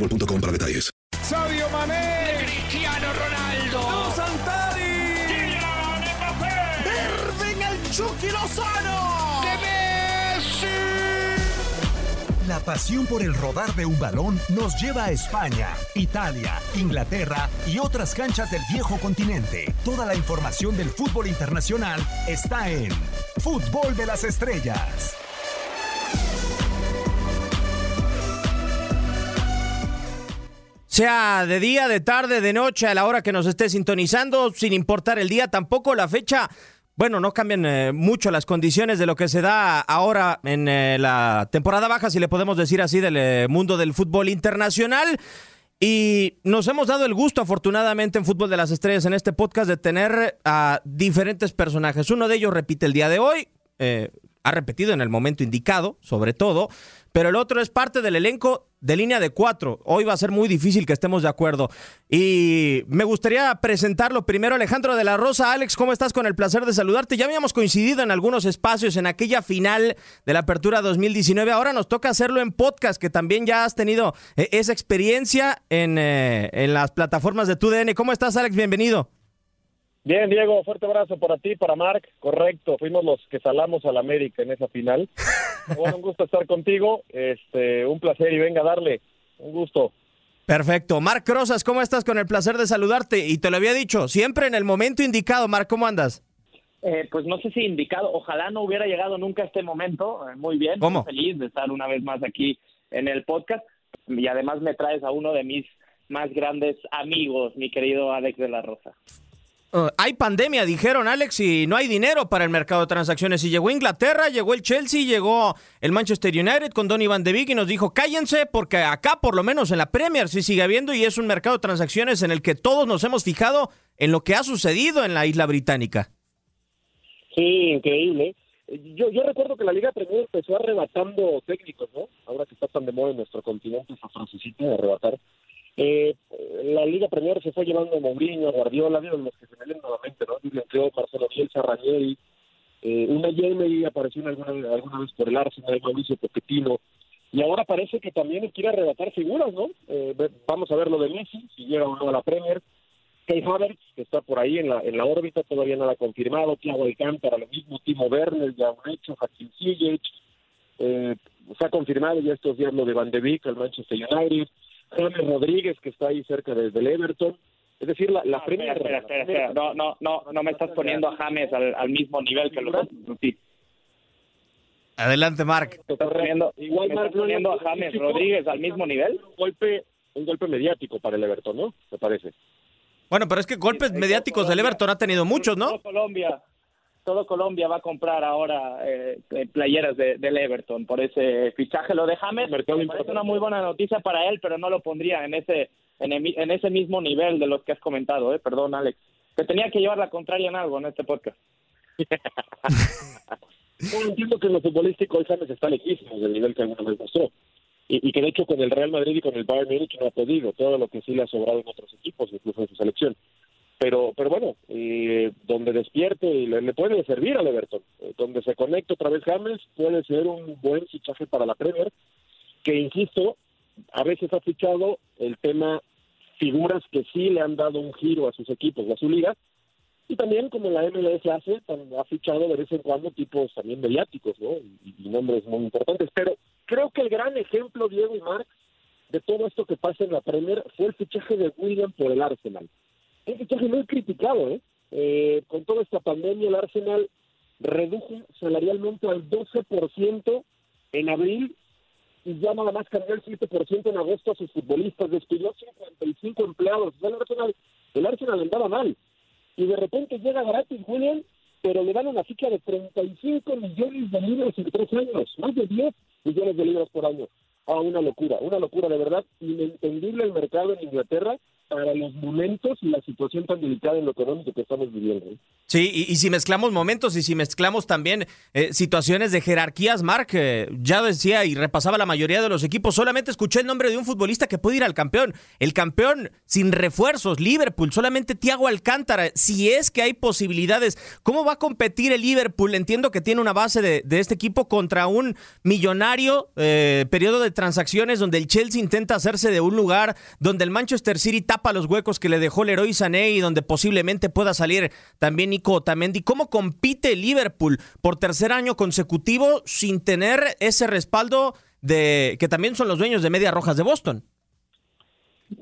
boostmobile.com para detalles. Sadio Mané. Cristiano Ronaldo. Dos Santari. Kylian Mbappé. Irving el Chucky Lozano. De Messi. La pasión por el rodar de un balón nos lleva a España, Italia, Inglaterra y otras canchas del viejo continente. Toda la información del fútbol internacional está en Fútbol de las Estrellas. Sea de día, de tarde, de noche, a la hora que nos esté sintonizando, sin importar el día, tampoco la fecha. Bueno, no cambian eh, mucho las condiciones de lo que se da ahora en eh, la temporada baja, si le podemos decir así, del eh, mundo del fútbol internacional. Y nos hemos dado el gusto, afortunadamente, en Fútbol de las Estrellas, en este podcast, de tener a diferentes personajes. Uno de ellos repite el día de hoy, ha repetido en el momento indicado, sobre todo, pero el otro es parte del elenco de línea de cuatro. Hoy va a ser muy difícil que estemos de acuerdo. Y me gustaría presentarlo primero, Alejandro de la Rosa. Alex, ¿cómo estás? Con el placer de saludarte. Ya habíamos coincidido en algunos espacios en aquella final de la Apertura 2019. Ahora nos toca hacerlo en podcast, que también ya has tenido eh, esa experiencia en, eh, en las plataformas de TUDN. ¿Cómo estás, Alex? Bienvenido. Bien, Diego, fuerte abrazo para ti, para Marc. Correcto, fuimos los que salamos al América en esa final. Bueno, un gusto estar contigo. Este, un placer y venga a darle. Un gusto. Perfecto. Marc Rosas, ¿cómo estás? Con el placer de saludarte. Y te lo había dicho, siempre en el momento indicado. Marc, ¿cómo andas? Eh, pues no sé si indicado, ojalá no hubiera llegado nunca a este momento. Eh, muy bien, ¿Cómo? feliz de estar una vez más aquí en el podcast. Y además me traes a uno de mis más grandes amigos, mi querido Alex de la Rosa. Uh, hay pandemia, dijeron Alex, y no hay dinero para el mercado de transacciones. Y llegó Inglaterra, llegó el Chelsea, llegó el Manchester United con Donny Van de Beek y nos dijo, cállense porque acá por lo menos en la Premier sí sigue habiendo y es un mercado de transacciones en el que todos nos hemos fijado en lo que ha sucedido en la isla británica. Sí, increíble. Yo, yo recuerdo que la Liga Premier empezó arrebatando técnicos, ¿no? Ahora que está tan de moda en nuestro continente esa frasecita de arrebatar. Eh, la Liga Premier se fue llevando a Mourinho, Guardiola, vieron los que se leen nuevamente, ¿no? Jürgen Klopp, Marcelo Bielsa, Ranieri, eh, una Jamie apareció alguna, alguna vez por el Arsenal, Mauricio Pochettino, y ahora parece que también quiere arrebatar figuras, ¿no? Eh, vamos a ver lo de Messi, si llega o no a la Premier, Kai Havertz, que está por ahí en la, en la órbita, todavía nada confirmado, Thiago Alcántara, lo mismo, Timo Werner, ya un hecho, Hakim Ziyech, eh, se ha confirmado ya estos días lo de Van de Beek, el Manchester United, James Rodríguez, que está ahí cerca de- del Everton, es decir, la, la Premier... Espera, espera, espera, espera. No, no, no, no me estás poniendo a James al, al mismo nivel que los otros. Sí. Adelante, Mark. ¿Estás poniendo, Igual ¿me Marc estás poniendo a no es James Rodríguez al mismo nivel? Un golpe, un golpe mediático para el Everton, ¿no? Me parece. Bueno, pero es que golpes mediáticos del Everton ha tenido muchos, ¿no? Colombia, todo Colombia va a comprar ahora eh, eh, playeras de, del Everton por ese fichaje. Lo de James me parece una muy buena noticia para él, pero no lo pondría en ese en, el- en ese mismo nivel de los que has comentado. ¿eh? Perdón, Alex. Te tenía que llevar la contraria en algo en este podcast. No, entiendo que en lo futbolístico el James está lejísimo del nivel que alguna vez mostró. Y, y que de hecho con el Real Madrid y con el Bayern Múnich no ha podido, todo lo que sí le ha sobrado en otros equipos, incluso en su selección. Pero pero bueno, eh, donde despierte y le, le puede servir al Everton, Eh, donde se conecte otra vez James, puede ser un buen fichaje para la Premier, que insisto, a veces ha fichado el tema figuras que sí le han dado un giro a sus equipos, a su liga, y también como la MLS hace, ha fichado de vez en cuando tipos también mediáticos, ¿no? Y, nombres muy importantes. Pero creo que el gran ejemplo, Diego y Marc, de todo esto que pasa en la Premier fue el fichaje de William por el Arsenal. Un fichaje muy criticado, ¿eh? Eh, Con toda esta pandemia, el Arsenal redujo salarialmente al 12% en abril y ya nada más cambió el 7% en agosto a sus futbolistas, despidió 55 empleados. El, Arsenal, el Arsenal andaba mal. Y de repente llega gratis William, pero le dan una ficha de 35 millones de libras en tres años, más de 10 millones de libras por año. Ah, una locura, una locura de verdad, inentendible el mercado en Inglaterra para los momentos y la situación tan delicada en lo económico que estamos viviendo. ¿eh? Sí, y, si mezclamos momentos y si mezclamos también eh, situaciones de jerarquías, Mark, eh, ya decía y repasaba la mayoría de los equipos, solamente escuché el nombre de un futbolista que puede ir al campeón. El campeón sin refuerzos, Liverpool, solamente Thiago Alcántara. Si es que hay posibilidades, ¿cómo va a competir el Liverpool? Entiendo que tiene una base de, de este equipo contra un millonario eh, periodo de transacciones donde el Chelsea intenta hacerse de un lugar, donde el Manchester City tapa los huecos que le dejó Leroy Sané y donde posiblemente pueda salir también Nico Otamendi. ¿Cómo compite Liverpool por tercer año consecutivo sin tener ese respaldo de que también son los dueños de Medias Rojas de Boston?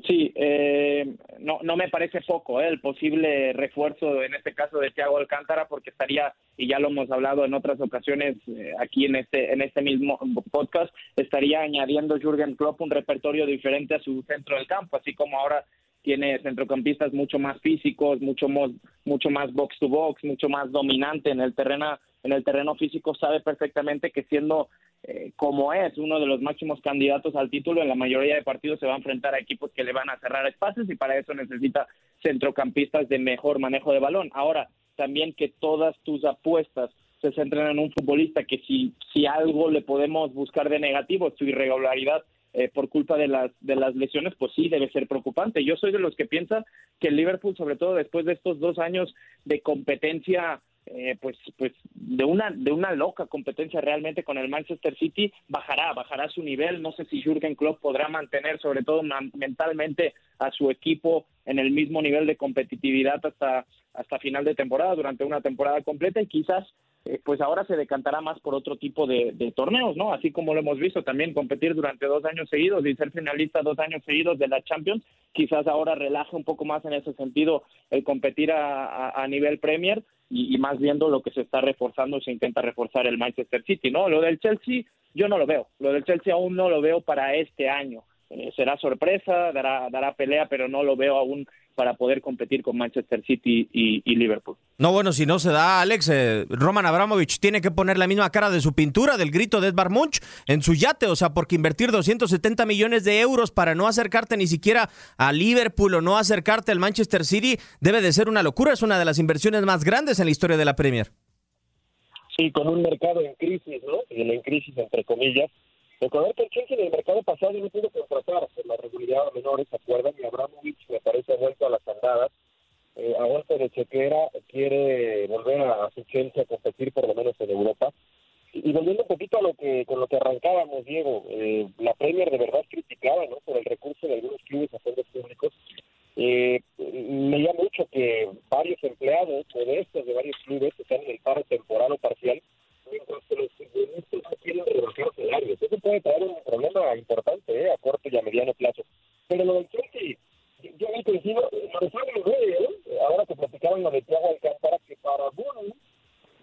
Sí, eh, no, no me parece poco ¿eh? el posible refuerzo, en este caso de Thiago Alcántara, porque estaría, y ya lo hemos hablado en otras ocasiones eh, aquí en este, en este mismo podcast, estaría añadiendo Jürgen Klopp un repertorio diferente a su centro del campo, así como ahora tiene centrocampistas mucho más físicos, mucho más, mucho más box to box, mucho más dominante en el terreno, en el terreno físico, sabe perfectamente que siendo eh, como es uno de los máximos candidatos al título, en la mayoría de partidos se va a enfrentar a equipos que le van a cerrar espacios y para eso necesita centrocampistas de mejor manejo de balón. Ahora, también que todas tus apuestas se centren en un futbolista que si, si algo le podemos buscar de negativo, su irregularidad eh, por culpa de las de las lesiones, pues sí debe ser preocupante. Yo soy de los que piensan que el Liverpool, sobre todo después de estos dos años de competencia, eh, pues pues de una de una loca competencia realmente con el Manchester City, bajará bajará su nivel. No sé si Jürgen Klopp podrá mantener, sobre todo mentalmente, a su equipo en el mismo nivel de competitividad hasta hasta final de temporada, durante una temporada completa y quizás pues ahora se decantará más por otro tipo de, de torneos, ¿no? Así como lo hemos visto también competir durante dos años seguidos y ser finalista dos años seguidos de la Champions, quizás ahora relaje un poco más en ese sentido el competir a nivel Premier y, y más viendo lo que se está reforzando, se intenta reforzar el Manchester City, ¿no? Lo del Chelsea yo no lo veo, lo del Chelsea aún no lo veo para este año. Eh, será sorpresa, dará, dará pelea, pero no lo veo aún para poder competir con Manchester City y, y Liverpool. No, bueno, si no se da, Alex, eh, Roman Abramovich tiene que poner la misma cara de su pintura, del grito de Edvard Munch, en su yate, o sea, porque invertir 270 millones de euros para no acercarte ni siquiera a Liverpool o no acercarte al Manchester City debe de ser una locura, es una de las inversiones más grandes en la historia de la Premier. Sí, con un mercado en crisis, ¿no? Y en crisis, entre comillas. Recordar que el Chelsea en el mercado pasado no pudo contratar por la regularidad a menores, ¿se acuerdan? Y Abramovich me parece vuelto a las andadas. Eh, a golpe de chequera quiere volver a, a su Chelsea a competir por lo menos en Europa. Y, y volviendo un poquito a lo que con lo que arrancábamos, Diego, eh, la Premier de verdad criticaba, ¿no? Por el recurso de algunos clubes a fondos públicos. Eh, leía mucho que varios empleados modestos de varios clubes están en el paro temporal o parcial, puede traer un problema importante eh, a corto y a mediano plazo. Pero lo del Chelsea, yo he coincido, lo eh, ahora que platicaban lo de Thiago Alcántara, que para Bruno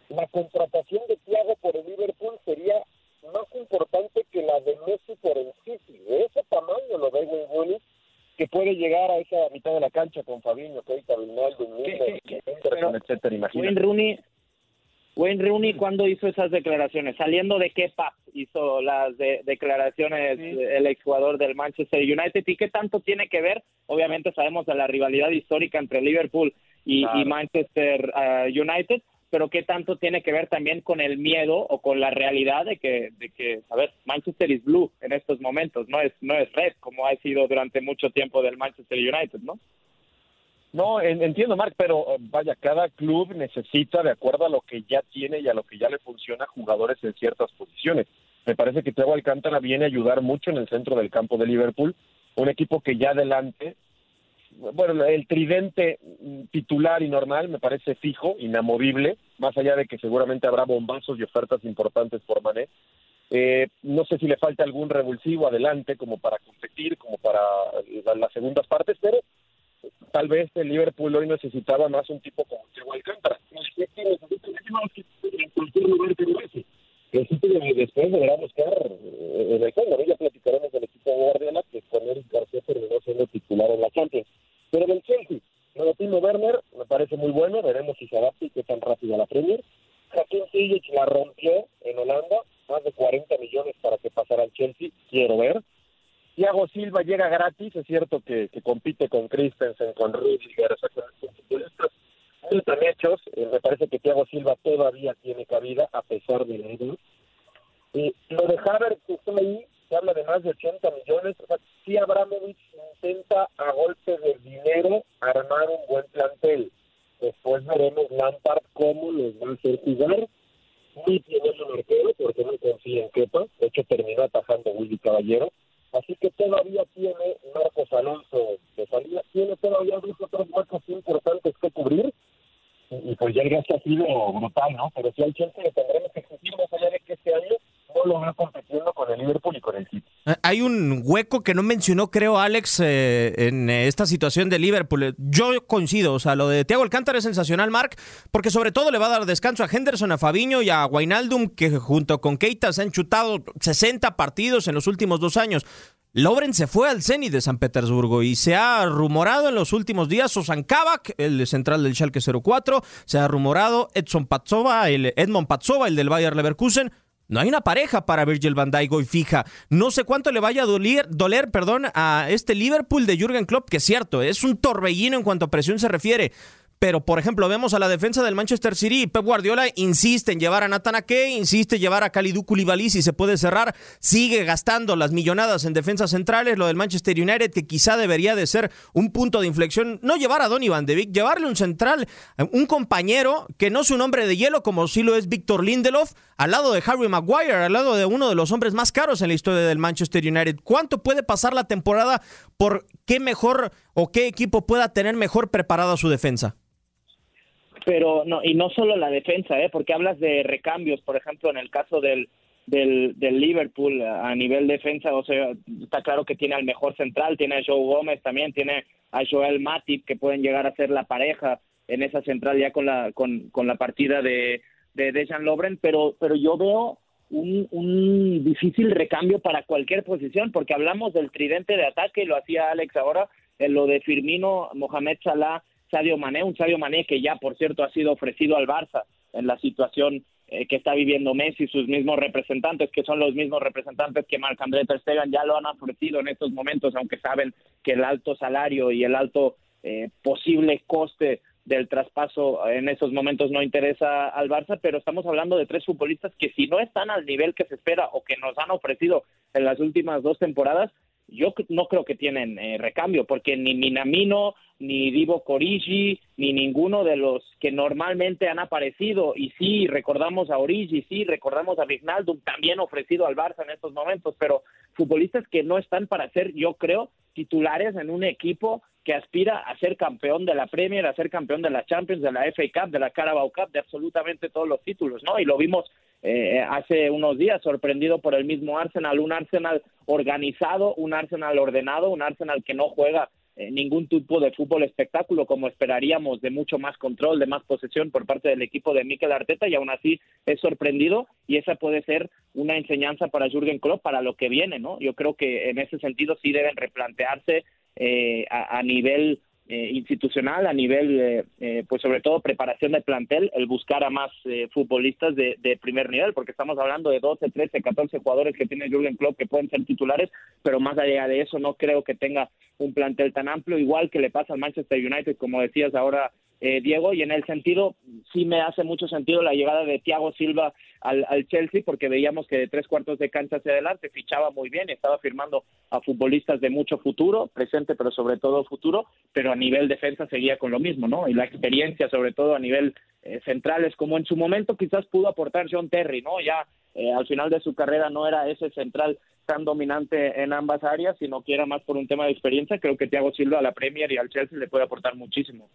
la contratación de Thiago por el Liverpool sería más importante que la de Messi por el City. De ese tamaño lo ve Wayne Rooney, que puede llegar a esa mitad de la cancha con Fabinho, Keita, Vinaldo, etcétera, imagínate. Wayne Rooney, Wayne Rooney, ¿cuándo hizo esas declaraciones? ¿Saliendo de qué, pap? Las de- declaraciones el exjugador del Manchester United y qué tanto tiene que ver, obviamente sabemos de la rivalidad histórica entre Liverpool y, Claro. y Manchester ah, United, pero qué tanto tiene que ver también con el miedo o con la realidad de que, de que, a ver, Manchester is blue en estos momentos, no es, no es red como ha sido durante mucho tiempo del Manchester United, ¿no? No, en- entiendo, Mark, pero eh, vaya, cada club necesita, de acuerdo a lo que ya tiene y a lo que ya le funciona, jugadores en ciertas posiciones. Me parece que Thiago Alcántara viene a ayudar mucho en el centro del campo de Liverpool, un equipo que ya adelante, bueno, el tridente titular y normal me parece fijo, inamovible, más allá de que seguramente habrá bombazos y ofertas importantes por Mané. Eh, no sé si le falta algún revulsivo adelante como para competir, como para la- las segundas partes, pero tal vez el Liverpool hoy necesitaba más un tipo como Thiago Alcántara. En cualquier lugar que. El de- después deberá buscar en el. ¿no? Ya platicaremos del equipo de Guardiola, que con Eric García terminó siendo titular en la Champions. Pero del Chelsea, Timo Werner me parece muy bueno. Veremos si se adapta y qué tan rápido a la Premier. Joaquín Ziyech la rompió en Holanda, más de 40 millones para que pasara al Chelsea. Quiero ver. Thiago Silva llega gratis, es cierto que, que compite con Christensen, con Rudiger, o sea, con futbolistas muy hechos, eh, me parece que Thiago Silva todavía tiene cabida a pesar de la edad. Y lo de Havertz que está ahí, se habla de más de 80 millones, o sea, si Abramovich intenta a golpe de dinero armar un buen plantel. Después veremos Lampard cómo les va a hacer jugar. Muy tiene un arquero porque no confía en Kepa, de hecho terminó atajando Willy Caballero. Así que todavía tiene Marcos Alonso de salida, tiene todavía dos o tres importantes que cubrir. Y, pues ya el gasto ha sido brutal, ¿no? Pero si le tendremos que exigir más allá de que este año no lo veo compitiendo con el Liverpool y con el City. Eh, Hay un hueco que no mencionó, creo, Alex, eh, en esta situación de Liverpool. Yo coincido, o sea, lo de Thiago Alcántara es sensacional, Mark, porque sobre todo le va a dar descanso a Henderson, a Fabiño y a Wijnaldum, que junto con Keita se han chutado 60 partidos en los últimos dos años. Lovren se fue al Zenit de San Petersburgo y se ha rumorado en los últimos días Susan Kavak, el central del Schalke 04, se ha rumorado Edson Patsova, el Edmond Patsova, el del Bayer Leverkusen. No hay una pareja para Virgil van Dijk hoy fija. No sé cuánto le vaya a doler, doler perdón, a este Liverpool de Jürgen Klopp, que es cierto, es un torbellino en cuanto a presión se refiere. Pero, por ejemplo, vemos a la defensa del Manchester City y Pep Guardiola insiste en llevar a Nathan Ake, insiste en llevar a Kalidou Koulibaly si se puede cerrar, sigue gastando las millonadas en defensas centrales, lo del Manchester United que quizá debería de ser un punto de inflexión, no llevar a Donny Van de Beek, llevarle un central, un compañero que no es un hombre de hielo como sí lo es Víctor Lindelof, al lado de Harry Maguire, al lado de uno de los hombres más caros en la historia del Manchester United. ¿Cuánto puede pasar la temporada por qué mejor o qué equipo pueda tener mejor preparada su defensa? Pero no y no solo la defensa eh porque hablas de recambios por ejemplo en el caso del del, del Liverpool a nivel defensa o sea está claro que tiene al mejor central tiene a Joe Gómez también tiene a Joel Matip que pueden llegar a ser la pareja en esa central ya con la con, con la partida de de Dejan Lovren pero pero yo veo un, un difícil recambio para cualquier posición porque hablamos del tridente de ataque y lo hacía Alex ahora en lo de Firmino Mohamed Salah Sadio Mané, un Sadio Mané que ya, por cierto, ha sido ofrecido al Barça en la situación eh, que está viviendo Messi, sus mismos representantes, que son los mismos representantes que Marc André Ter Stegen ya lo han ofrecido en estos momentos, aunque saben que el alto salario y el alto eh, posible coste del traspaso en esos momentos no interesa al Barça, pero estamos hablando de tres futbolistas que si no están al nivel que se espera o que nos han ofrecido en las últimas dos temporadas, yo no creo que tienen eh, recambio, porque ni Minamino, ni Divo Corigi, ni ninguno de los que normalmente han aparecido, y sí, recordamos a Origi, sí, recordamos a Vignaldum, también ofrecido al Barça en estos momentos, pero futbolistas que no están para ser, yo creo, titulares en un equipo que aspira a ser campeón de la Premier, a ser campeón de la Champions, de la FA Cup, de la Carabao Cup, de absolutamente todos los títulos, ¿no? Y lo vimos eh, hace unos días, sorprendido por el mismo Arsenal, un Arsenal organizado, un Arsenal ordenado, un Arsenal que no juega eh, ningún tipo de fútbol espectáculo como esperaríamos, de mucho más control, de más posesión por parte del equipo de Mikel Arteta y aún así es sorprendido y esa puede ser una enseñanza para Jürgen Klopp para lo que viene, ¿no? Yo creo que en ese sentido sí deben replantearse eh, a, a, nivel eh, institucional, a nivel, eh, pues sobre todo preparación de plantel, el buscar a más eh, futbolistas de, de, primer nivel, porque estamos hablando de 12, 13, 14 jugadores que tiene Jürgen Klopp que pueden ser titulares, pero más allá de eso no creo que tenga un plantel tan amplio, igual que le pasa al Manchester United, como decías ahora eh, Diego, y en el sentido, sí me hace mucho sentido la llegada de Thiago Silva al, al, Chelsea, porque veíamos que de tres cuartos de cancha hacia adelante fichaba muy bien, estaba firmando a futbolistas de mucho futuro, presente, pero sobre todo futuro, pero a nivel defensa seguía con lo mismo, ¿no? Y la experiencia, sobre todo a nivel eh, centrales, como en su momento quizás pudo aportar John Terry, ¿no? Ya eh, al final de su carrera no era ese central tan dominante en ambas áreas, sino que era más por un tema de experiencia. Creo que Thiago Silva a la Premier y al Chelsea le puede aportar muchísimo.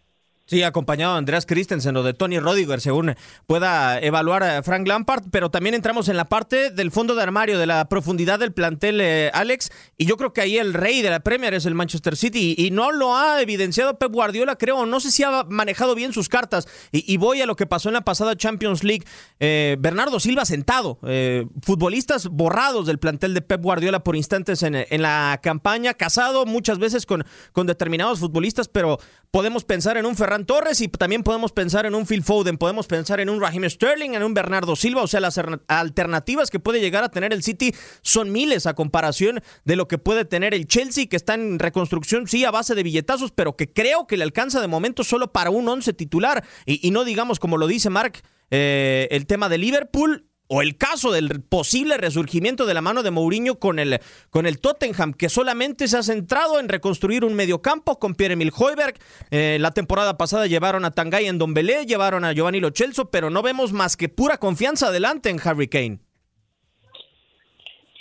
Sí, acompañado de Andreas Christensen o de Tony Rodiger, según pueda evaluar a Frank Lampard, pero también entramos en la parte del fondo de armario, de la profundidad del plantel, eh, Alex, y yo creo que ahí el rey de la Premier es el Manchester City, y, no lo ha evidenciado Pep Guardiola, creo, no sé si ha manejado bien sus cartas, y, voy a lo que pasó en la pasada Champions League, eh, Bernardo Silva sentado, eh, futbolistas borrados del plantel de Pep Guardiola por instantes en, en la campaña, casado muchas veces con, con determinados futbolistas, pero podemos pensar en un Ferran Torres y también podemos pensar en un Phil Foden, podemos pensar en un Raheem Sterling, en un Bernardo Silva, o sea, las alternativas que puede llegar a tener el City son miles a comparación de lo que puede tener el Chelsea, que está en reconstrucción, sí, a base de billetazos, pero que creo que le alcanza de momento solo para un once titular, y, no digamos como lo dice Mark, eh, el tema de Liverpool o el caso del posible resurgimiento de la mano de Mourinho con el, con el Tottenham, que solamente se ha centrado en reconstruir un mediocampo con Pierre-Emil Hoiberg. Eh, la temporada pasada llevaron a Tangay en Don Belé, llevaron a Giovanni Lo Celso, pero no vemos más que pura confianza adelante en Harry Kane.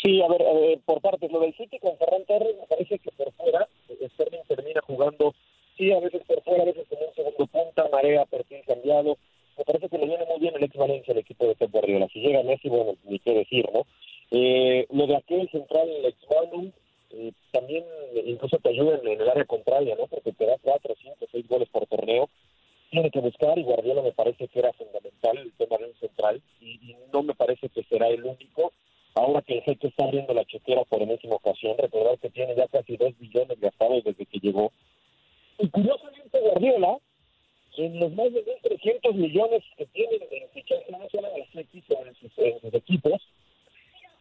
Sí, a ver, ver, por partes, lo del City con Ferran Torres me parece que por fuera Sterling termina jugando, sí, a veces por fuera, a veces como un segundo punta, marea, perfil cambiado, me parece que le viene muy bien el ex Valencia al equipo de Llega Messi, bueno, ni qué decir, ¿no? Eh, lo de aquel central, el ex Balum, eh, también incluso te ayuda en, en, el área contraria, ¿no? Porque te da cuatro, cinco, seis goles por torneo. Tiene que buscar y Guardiola me parece que era fundamental el tema de un central y, y no me parece que será el único. Ahora que el jefe está abriendo la chequera por enésima ocasión, recordar que tiene ya casi dos billones gastados desde que llegó. Y curiosamente Guardiola, en los más de 1.300 millones que tienen en fichaje no solo en sus, en sus equipos,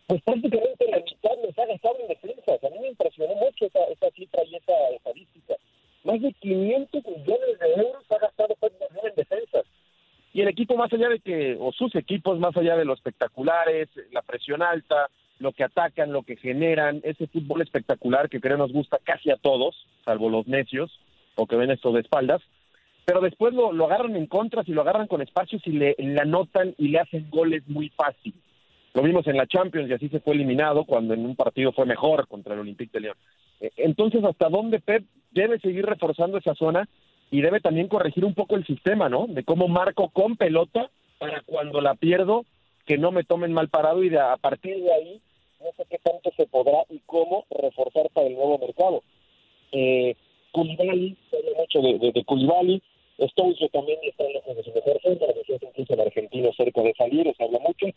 pues prácticamente la mitad les ha gastado en defensas. A mí me impresionó mucho esa, esa cifra y esa estadística. Más de 500 millones de euros ha gastado en defensas. Y el equipo, más o sus equipos, más allá de los espectaculares, la presión alta, lo que atacan, lo que generan, ese fútbol espectacular que creo nos gusta casi a todos, salvo los necios, o que ven esto de espaldas, pero después lo, lo agarran en contras y lo agarran con espacios y le, le anotan y le hacen goles muy fácil. Lo vimos en la Champions y así se fue eliminado cuando en un partido fue mejor contra el Olympique de León. Entonces, ¿hasta dónde Pep debe seguir reforzando esa zona y debe también corregir un poco el sistema, ¿no? De cómo marco con pelota para cuando la pierdo que no me tomen mal parado y de, a partir de ahí no sé qué tanto se podrá y cómo reforzar para el nuevo mercado. Eh, Koulibaly, se habla mucho de, Stoicio también está lejos de su mejor centro, incluso el argentino cerca de salir, se habla mucho.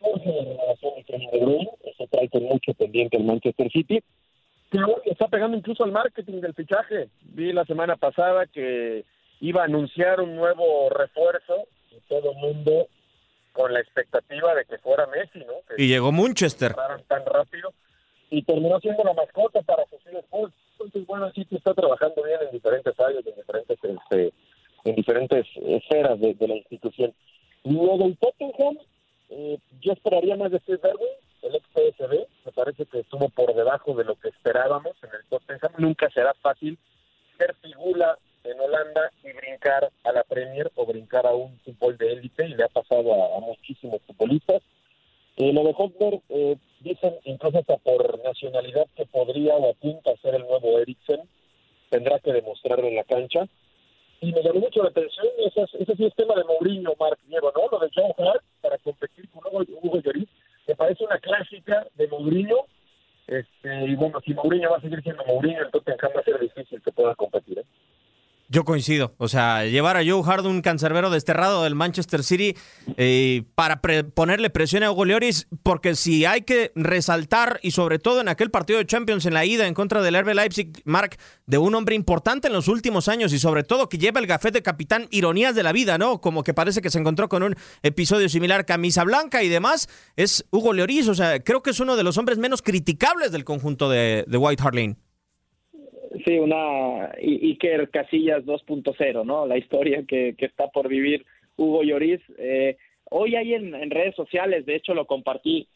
La renovación de eso trae con mucho pendiente el Manchester City. Que está pegando incluso al marketing del fichaje. Vi la semana pasada que iba a anunciar un nuevo refuerzo y todo el mundo con la expectativa de que fuera Messi, ¿no? Que y llegó Manchester. Tan rápido y terminó siendo la mascota para sus Spurs. Entonces, bueno, el City está trabajando bien en diferentes áreas, en diferentes este, en diferentes esferas de, de la institución. Lo del Tottenham, eh, yo esperaría más de Steve Berwin, el ex PSV, me parece que estuvo por debajo de lo que esperábamos en el Tottenham. Nunca será fácil ser figura en Holanda y brincar a la Premier o brincar a un fútbol de élite, y le ha pasado a, muchísimos futbolistas. Eh, lo de Hotberg, eh, dicen incluso hasta por nacionalidad que podría o apunta a ser el nuevo Eriksen, tendrá que demostrarlo en la cancha y me llamó mucho la atención, ese, ese tema de Mourinho, Marc Diego, ¿no? Lo de John Hart para competir con Hugo, Hugo Lloris, me parece una clásica de Mourinho, este, y bueno, si Mourinho va a seguir siendo Mourinho, Tottenham va a ser difícil que pueda competir. Yo coincido. O sea, llevar a Joe Hart, un cancerbero desterrado del Manchester City, eh, para ponerle presión a Hugo Lloris, porque si hay que resaltar, y sobre todo en aquel partido de Champions en la ida en contra del RB Leipzig, Mark, de un hombre importante en los últimos años y sobre todo que lleva el gafete de capitán, ironías de la vida, ¿no? Como que parece que se encontró con un episodio similar, camisa blanca y demás, es Hugo Lloris. O sea, creo que es uno de los hombres menos criticables del conjunto de, de White Hart. Sí, una Iker Casillas 2.0, ¿no? La historia que, que, está por vivir Hugo Lloris. Eh, hoy hay en, redes sociales, de hecho lo compartí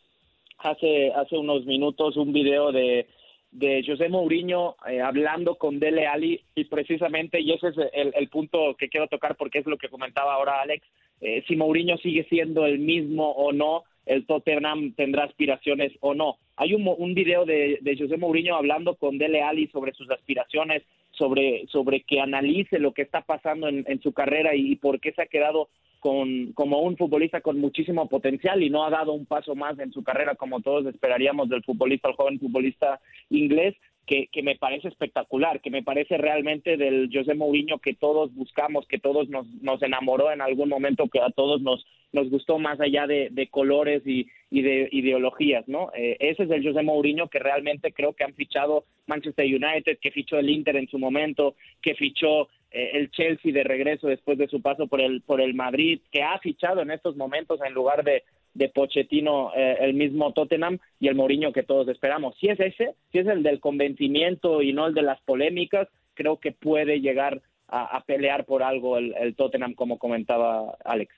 hace, hace unos minutos, un video de, de José Mourinho eh, hablando con Dele Ali y precisamente, y ese es el, el, punto que quiero tocar porque es lo que comentaba ahora Alex, eh, si Mourinho sigue siendo el mismo o no, el Tottenham tendrá aspiraciones o no. Hay un, un video de, de José Mourinho hablando con Dele Ali sobre sus aspiraciones, sobre, sobre que analice lo que está pasando en, su carrera y por qué se ha quedado con, como un futbolista con muchísimo potencial y no ha dado un paso más en su carrera como todos esperaríamos del futbolista, el joven futbolista inglés que, que, me parece espectacular, que me parece realmente del José Mourinho que todos buscamos, que todos nos, nos enamoró en algún momento, que a todos nos, nos gustó más allá de, colores y, y, de ideologías, ¿no? Eh, ese es el José Mourinho que realmente creo que han fichado Manchester United, que fichó el Inter en su momento, que fichó eh, el Chelsea de regreso después de su paso por el, por el Madrid, que ha fichado en estos momentos en lugar de, de Pochettino, eh, el mismo Tottenham y el Mourinho que todos esperamos. Si es ese, si es el del convencimiento y no el de las polémicas, creo que puede llegar a, pelear por algo el, Tottenham, como comentaba Alex.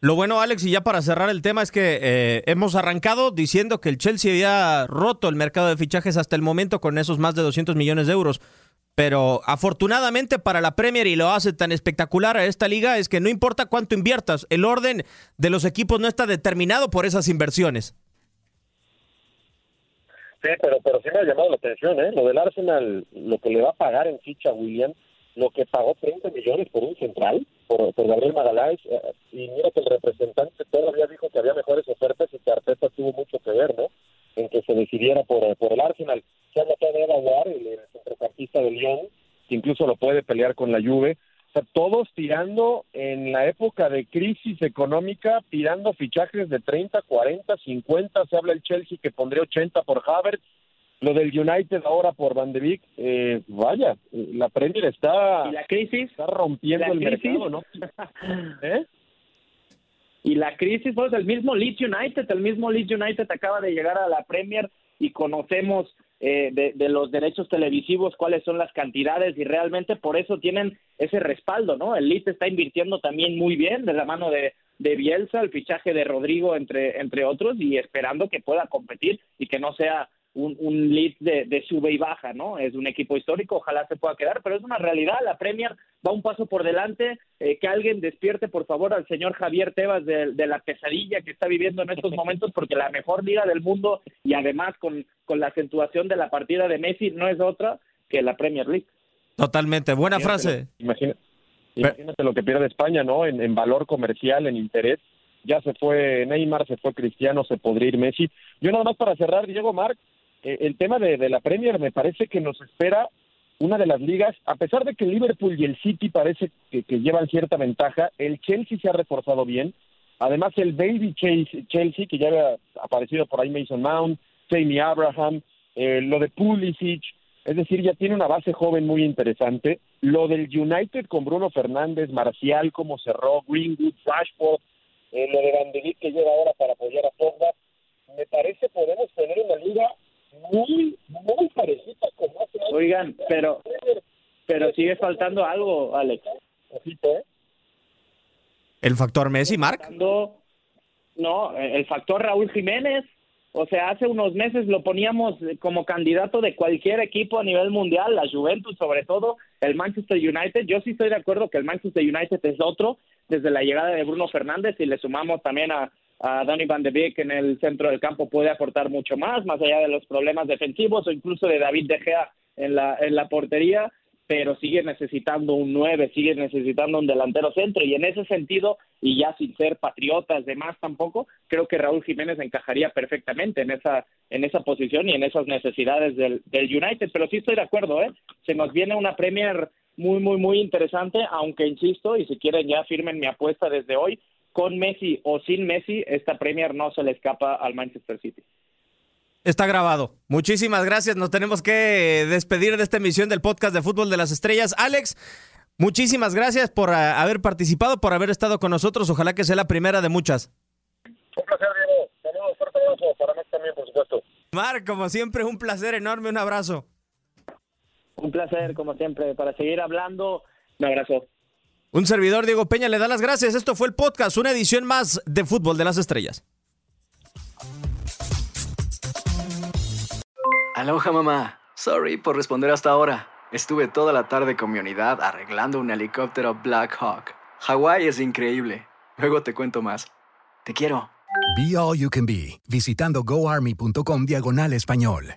Lo bueno, Alex, y ya para cerrar el tema, es que eh, hemos arrancado diciendo que el Chelsea había roto el mercado de fichajes hasta el momento con esos más de 200 millones de euros. Pero afortunadamente para la Premier y lo hace tan espectacular a esta liga es que no importa cuánto inviertas, el orden de los equipos no está determinado por esas inversiones. Sí, pero, pero sí me ha llamado la atención, ¿eh? Lo del Arsenal, lo que le va a pagar en ficha a William, lo que pagó 30 millones por un central, por, Gabriel Magaláes, eh, y mira que el representante todavía dijo que había mejores ofertas y que Arteta tuvo mucho que ver, ¿no? En que se decidiera por, por el Arsenal se habla de Eva el centrocampista de Lyon, que incluso lo puede pelear con la Juve. O sea, todos tirando en la época de crisis económica, tirando fichajes de 30, 40, 50. Se habla el Chelsea que pondría 80 por Havertz. Lo del United ahora por Van de Beek, eh, vaya, la Premier está, ¿Y la crisis? está rompiendo el mercado, ¿no? ¿Eh? Y la crisis, pues el mismo Leeds United, el mismo Leeds United acaba de llegar a la Premier y conocemos eh, de, los derechos televisivos, cuáles son las cantidades y realmente por eso tienen ese respaldo, ¿no? El Leeds está invirtiendo también muy bien de la mano de, de Bielsa, el fichaje de Rodrigo, entre, entre otros, y esperando que pueda competir y que no sea un, un lead de, sube y baja, ¿no? Es un equipo histórico, ojalá se pueda quedar, pero es una realidad, la Premier va un paso por delante, eh, que alguien despierte por favor al señor Javier Tebas de, la pesadilla que está viviendo en estos momentos, porque la mejor liga del mundo y además con, con la acentuación de la partida de Messi no es otra que la Premier League. Totalmente, buena frase. Imagínate, imagínate lo que pierde España, ¿no? En, en valor comercial, en interés ya se fue Neymar, se fue Cristiano, se podría ir Messi. Yo nada más para cerrar, Diego Marc, el tema de, la Premier me parece que nos espera una de las ligas, a pesar de que el Liverpool y el City parece que, llevan cierta ventaja, el Chelsea se ha reforzado bien, además el Baby Chelsea, que ya había aparecido por ahí Mason Mount, Jamie Abraham, eh, lo de Pulisic, es decir, ya tiene una base joven muy interesante, lo del United con Bruno Fernández, Marcial, como cerró, Greenwood, Rashford, eh, lo de Van que llega ahora para apoyar a Pogba, me parece podemos tener una liga muy, muy parecida como hace Oigan, pero, pero sigue faltando algo, Alex. ¿eh? ¿El factor Messi, Marc? No, el factor Raúl Jiménez. O sea, hace unos meses lo poníamos como candidato de cualquier equipo a nivel mundial, la Juventus sobre todo, el Manchester United. Yo sí estoy de acuerdo que el Manchester United es otro desde la llegada de Bruno Fernández y le sumamos también a, a Danny Van de Beek en el centro del campo puede aportar mucho más, más allá de los problemas defensivos o incluso de David De Gea en la, en la portería. pero sigue necesitando un 9, sigue necesitando un delantero centro y en ese sentido, y ya sin ser patriotas de más tampoco, creo que Raúl Jiménez encajaría perfectamente en esa en esa posición y en esas necesidades del, del United, pero sí estoy de acuerdo, ¿eh? Se nos viene una Premier muy, muy, muy interesante, aunque insisto, y si quieren ya firmen mi apuesta desde hoy, con Messi o sin Messi, esta Premier no se le escapa al Manchester City. Está grabado. Muchísimas gracias. Nos tenemos que despedir de esta emisión del podcast de Fútbol de las Estrellas. Alex, muchísimas gracias por uh, haber participado, por haber estado con nosotros. Ojalá que sea la primera de muchas. Un placer, Diego. Saludos, fuerte abrazo para mí también, por supuesto. Mar, como siempre, un placer enorme. Un abrazo. Un placer, como siempre, para seguir hablando. Un abrazo. Un servidor, Diego Peña, le da las gracias. Esto fue el podcast, una edición más de Fútbol de las Estrellas. Aloha mamá. Sorry por responder hasta ahora. Estuve toda la tarde con mi unidad arreglando un helicóptero Black Hawk. Hawái es increíble. Luego te cuento más. Te quiero. Be All You Can Be, visitando goarmy.com diagonal español.